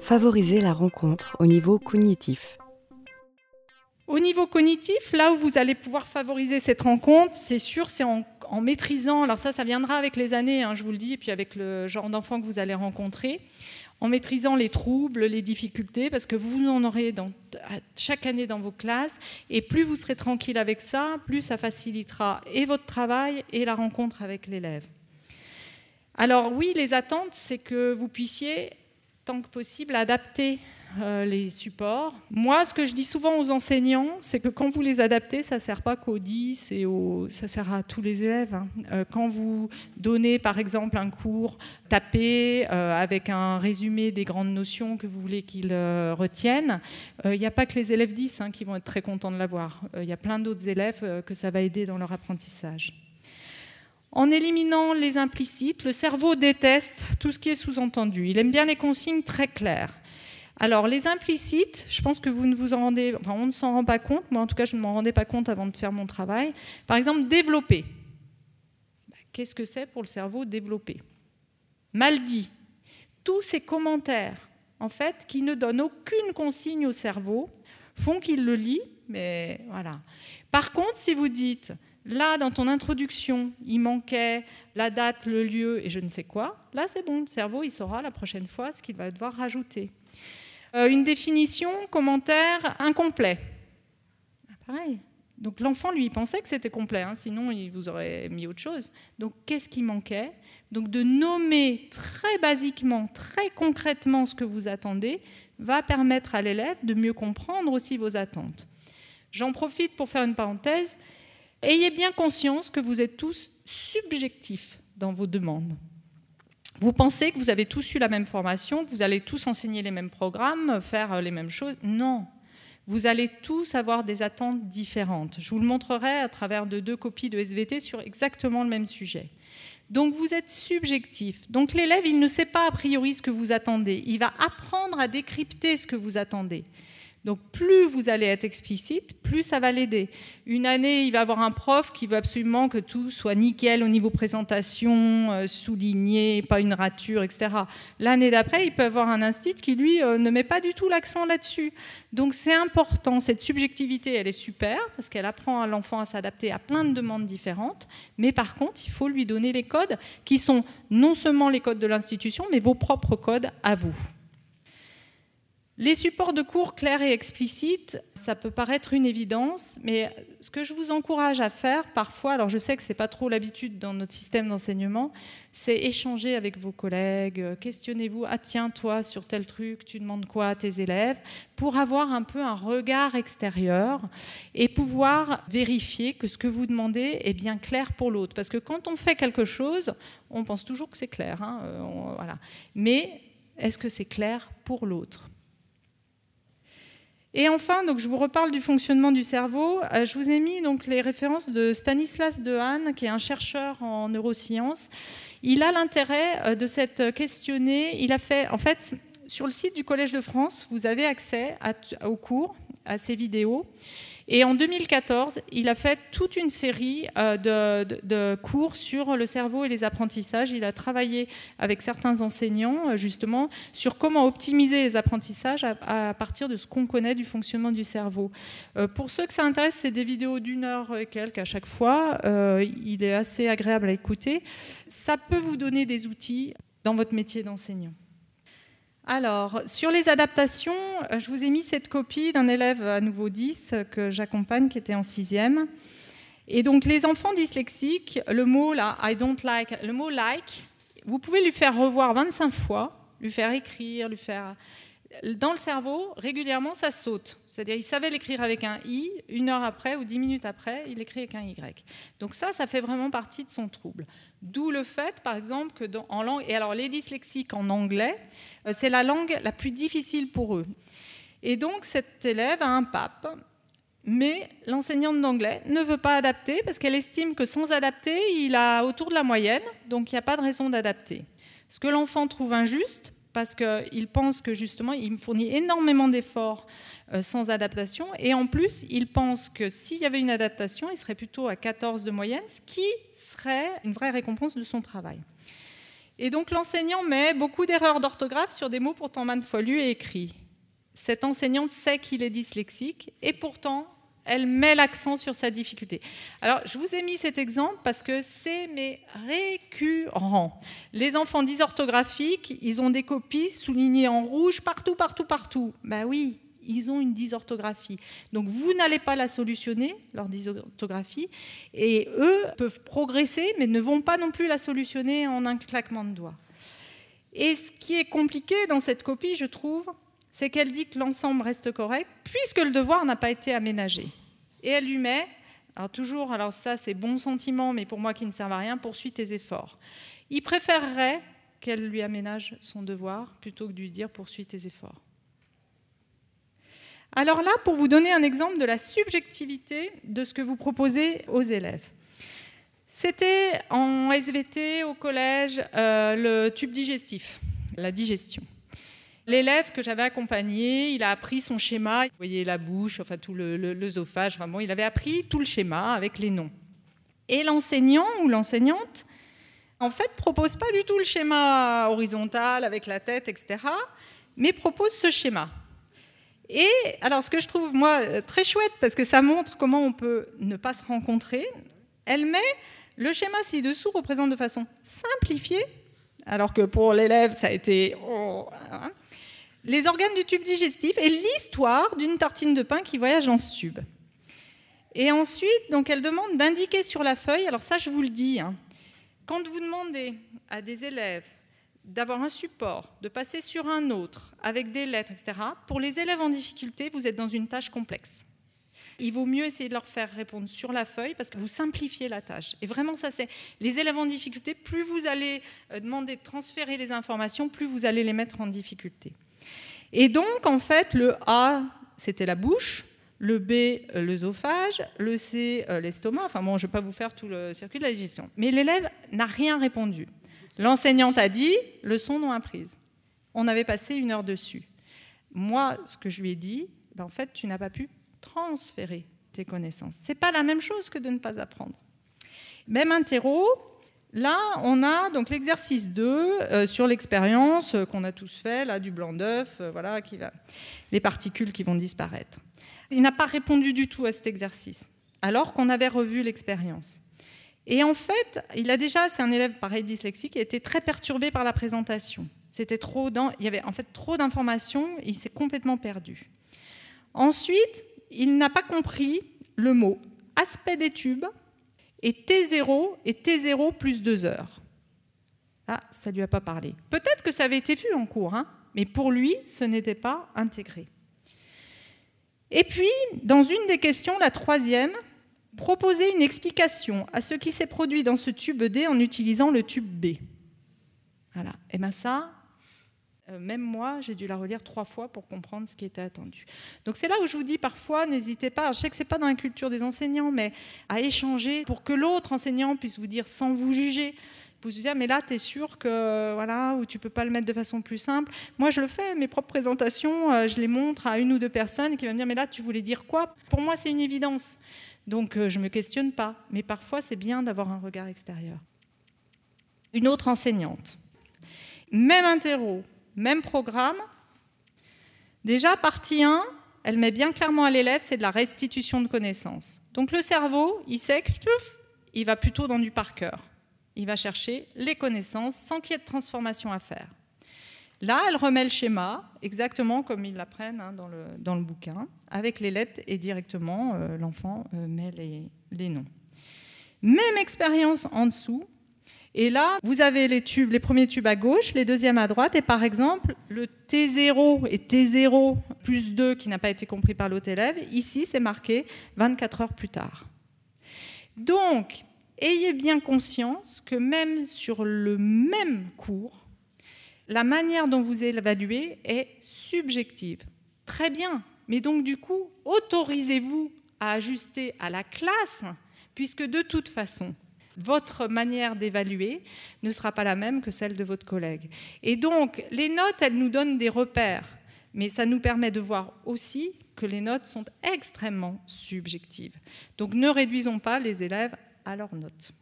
favoriser la rencontre au niveau cognitif. Au niveau cognitif, là où vous allez pouvoir favoriser cette rencontre, c'est sûr, c'est en, maîtrisant, alors ça, ça viendra avec les années, hein, je vous le dis, et puis avec le genre d'enfant que vous allez rencontrer, en maîtrisant les troubles, les difficultés, parce que vous en aurez chaque année dans vos classes, et plus vous serez tranquille avec ça, plus ça facilitera et votre travail et la rencontre avec l'élève. Alors oui, les attentes, c'est que vous puissiez, tant que possible, adapter euh, les supports. Moi, ce que je dis souvent aux enseignants, c'est que quand vous les adaptez, ça ne sert pas qu'aux 10 et ça sert à tous les élèves. Hein. Euh, quand vous donnez, par exemple, un cours tapé euh, avec un résumé des grandes notions que vous voulez qu'ils retiennent, il n'y a pas que les élèves 10 hein, qui vont être très contents de l'avoir. Il y a plein d'autres élèves que ça va aider dans leur apprentissage. En éliminant les implicites, le cerveau déteste tout ce qui est sous-entendu. Il aime bien les consignes très claires. Alors, les implicites, je pense que vous ne vous en rendez, enfin, on ne s'en rend pas compte. Moi, en tout cas, je ne m'en rendais pas compte avant de faire mon travail. Par exemple, développer. Bah, qu'est-ce que c'est pour le cerveau développer? Mal dit. Tous ces commentaires, en fait, qui ne donnent aucune consigne au cerveau, font qu'il le lit, mais voilà. Par contre, si vous dites, là, dans ton introduction, il manquait la date, le lieu et je ne sais quoi, là, c'est bon, le cerveau, il saura la prochaine fois ce qu'il va devoir rajouter. Euh, une définition, commentaire incomplet. Ah, pareil. Donc l'enfant, lui, pensait que c'était complet, hein, sinon il vous aurait mis autre chose. Donc qu'est-ce qui manquait? Donc de nommer très basiquement, très concrètement ce que vous attendez, va permettre à l'élève de mieux comprendre aussi vos attentes. J'en profite pour faire une parenthèse. Ayez bien conscience que vous êtes tous subjectifs dans vos demandes. Vous pensez que vous avez tous eu la même formation, que vous allez tous enseigner les mêmes programmes, faire euh, les mêmes choses Non. Vous allez tous avoir des attentes différentes. Je vous le montrerai à travers de deux copies de SVT sur exactement le même sujet. Donc vous êtes subjectif. Donc l'élève, il ne sait pas a priori ce que vous attendez. Il va apprendre à décrypter ce que vous attendez. Donc plus vous allez être explicite, plus ça va l'aider. Une année, il va avoir un prof qui veut absolument que tout soit nickel au niveau présentation, euh, souligné, pas une rature, etc. L'année d'après, il peut avoir un instit qui, lui, euh, ne met pas du tout l'accent là-dessus. Donc c'est important, cette subjectivité, elle est super, parce qu'elle apprend à l'enfant à s'adapter à plein de demandes différentes, mais par contre, il faut lui donner les codes qui sont non seulement les codes de l'institution, mais vos propres codes à vous. Les supports de cours clairs et explicites, ça peut paraître une évidence, mais ce que je vous encourage à faire parfois, alors je sais que ce n'est pas trop l'habitude dans notre système d'enseignement, c'est échanger avec vos collègues, questionnez-vous, ah tiens, toi, sur tel truc, tu demandes quoi à tes élèves, pour avoir un peu un regard extérieur et pouvoir vérifier que ce que vous demandez est bien clair pour l'autre. Parce que quand on fait quelque chose, on pense toujours que c'est clair, hein, euh, mais est-ce que c'est clair pour l'autre? Et enfin, donc, je vous reparle du fonctionnement du cerveau. Euh, je vous ai mis donc, les références de Stanislas Dehaene, qui est un chercheur en neurosciences. Il a l'intérêt euh, de s'être questionné. Il a fait, en fait, sur le site du Collège de France, vous avez accès aux cours, à ces vidéos. Et en 2014, il a fait toute une série euh, de, cours sur le cerveau et les apprentissages. Il a travaillé avec certains enseignants, euh, justement, sur comment optimiser les apprentissages à, partir de ce qu'on connaît du fonctionnement du cerveau. Euh, pour ceux que ça intéresse, c'est des vidéos d'une heure et quelques à chaque fois. il est assez agréable à écouter. Ça peut vous donner des outils dans votre métier d'enseignant. Alors, sur les adaptations, euh, je vous ai mis cette copie d'un élève à nouveau 10 que j'accompagne, qui était en sixième. Et donc, les enfants dyslexiques, le mot là, I don't like, le mot like, vous pouvez lui faire revoir 25 fois, lui faire écrire, lui faire. Dans le cerveau, régulièrement, ça saute. C'est-à-dire, il savait l'écrire avec un i, une heure après ou dix minutes après, il écrit avec un y. Donc ça, ça fait vraiment partie de son trouble. D'où le fait, par exemple, que dans, en langue, et alors les dyslexiques en anglais, euh, c'est la langue la plus difficile pour eux. Et donc cet élève a un pape, mais l'enseignante d'anglais ne veut pas adapter parce qu'elle estime que sans adapter, il a autour de la moyenne, donc il n'y a pas de raison d'adapter. Ce que l'enfant trouve injuste, parce qu'il pense que justement, il fournit énormément d'efforts euh, sans adaptation, et en plus, il pense que s'il y avait une adaptation, il serait plutôt à 14 de moyenne, ce qui serait une vraie récompense de son travail. Et donc l'enseignant met beaucoup d'erreurs d'orthographe sur des mots pourtant maintes fois lus et écrits. Cette enseignante sait qu'il est dyslexique et pourtant elle met l'accent sur sa difficulté. Alors, je vous ai mis cet exemple parce que c'est mais récurrent. Les enfants dysorthographiques, ils ont des copies soulignées en rouge partout, partout, partout. Ben oui, ils ont une dysorthographie. Donc, vous n'allez pas la solutionner, leur dysorthographie, et eux peuvent progresser, mais ne vont pas non plus la solutionner en un claquement de doigts. Et ce qui est compliqué dans cette copie, je trouve, c'est qu'elle dit que l'ensemble reste correct puisque le devoir n'a pas été aménagé. Et elle lui met, alors toujours, alors ça c'est bon sentiment, mais pour moi qui ne servent à rien, poursuis tes efforts. Il préférerait qu'elle lui aménage son devoir plutôt que de lui dire poursuis tes efforts. Alors là, pour vous donner un exemple de la subjectivité de ce que vous proposez aux élèves. C'était en SVT au collège euh, le tube digestif, la digestion. L'élève que j'avais accompagné, il a appris son schéma. Vous voyez la bouche, enfin tout l'œsophage. Le, il avait appris tout le schéma avec les noms. Et l'enseignant ou l'enseignante, en fait, propose pas du tout le schéma horizontal avec la tête, etc., mais propose ce schéma. Et alors, ce que je trouve moi très chouette, parce que ça montre comment on peut ne pas se rencontrer, elle met le schéma ci-dessous représente de façon simplifiée, alors que pour l'élève, ça a été oh, hein, les organes du tube digestif et l'histoire d'une tartine de pain qui voyage dans ce tube. Et ensuite, donc, elle demande d'indiquer sur la feuille, alors ça je vous le dis, hein, quand vous demandez à des élèves d'avoir un support, de passer sur un autre avec des lettres, etc., pour les élèves en difficulté, vous êtes dans une tâche complexe. Il vaut mieux essayer de leur faire répondre sur la feuille parce que vous simplifiez la tâche. Et vraiment, ça c'est les élèves en difficulté, plus vous allez euh, demander de transférer les informations, plus vous allez les mettre en difficulté. Et donc, en fait, le A, c'était la bouche, le B, l'œsophage, le C, euh, l'estomac. Enfin bon, je ne vais pas vous faire tout le circuit de la digestion. Mais l'élève n'a rien répondu. L'enseignante a dit leçon non apprise. On avait passé une heure dessus. Moi, ce que je lui ai dit, ben, en fait, tu n'as pas pu transférer tes connaissances. C'est pas la même chose que de ne pas apprendre. Même interro, Là, on a donc l'exercice 2 euh, sur l'expérience euh, qu'on a tous fait, là, du blanc d'œuf, euh, voilà, qui va, les particules qui vont disparaître. Il n'a pas répondu du tout à cet exercice, alors qu'on avait revu l'expérience. Et en fait, il a déjà, c'est un élève pareil dyslexique, qui été très perturbé par la présentation. C'était trop, dans, il y avait en fait trop d'informations, il s'est complètement perdu. Ensuite, il n'a pas compris le mot aspect des tubes et T0 et T0 plus 2 heures. Ah, ça ne lui a pas parlé. Peut-être que ça avait été vu en cours, hein, mais pour lui, ce n'était pas intégré. Et puis, dans une des questions, la troisième, proposer une explication à ce qui s'est produit dans ce tube D en utilisant le tube B. Voilà. Et eh bien ça, même moi, j'ai dû la relire trois fois pour comprendre ce qui était attendu. Donc c'est là où je vous dis parfois, n'hésitez pas, je sais que ce n'est pas dans la culture des enseignants, mais à échanger pour que l'autre enseignant puisse vous dire sans vous juger, vous dire, mais là, tu es sûr que, voilà, ou tu peux pas le mettre de façon plus simple. Moi, je le fais, mes propres présentations, euh, je les montre à une ou deux personnes qui vont me dire, mais là, tu voulais dire quoi? Pour moi, c'est une évidence. Donc, euh, je ne me questionne pas. Mais parfois, c'est bien d'avoir un regard extérieur. Une autre enseignante. Même interro, même programme. Déjà, partie 1, elle met bien clairement à l'élève, c'est de la restitution de connaissances. Donc le cerveau, il sait que il va plutôt dans du par cœur. Il va chercher les connaissances sans qu'il y ait de transformation à faire. Là, elle remet le schéma, exactement comme ils l'apprennent hein, dans, le, dans, le, bouquin, avec les lettres et directement, euh, l'enfant euh, met les, les noms. Même expérience en dessous, et là, vous avez les tubes, les premiers tubes à gauche, les deuxièmes à droite, et par exemple, le T0 et T0 plus 2 qui n'a pas été compris par l'autre élève, ici, c'est marqué 24 heures plus tard. Donc, ayez bien conscience que même sur le même cours, la manière dont vous évaluez est subjective. Très bien, mais donc du coup, autorisez-vous à ajuster à la classe, puisque de toute façon, votre manière d'évaluer ne sera pas la même que celle de votre collègue. Et donc, les notes, elles nous donnent des repères, mais ça nous permet de voir aussi que les notes sont extrêmement subjectives. Donc, ne réduisons pas les élèves à leurs notes.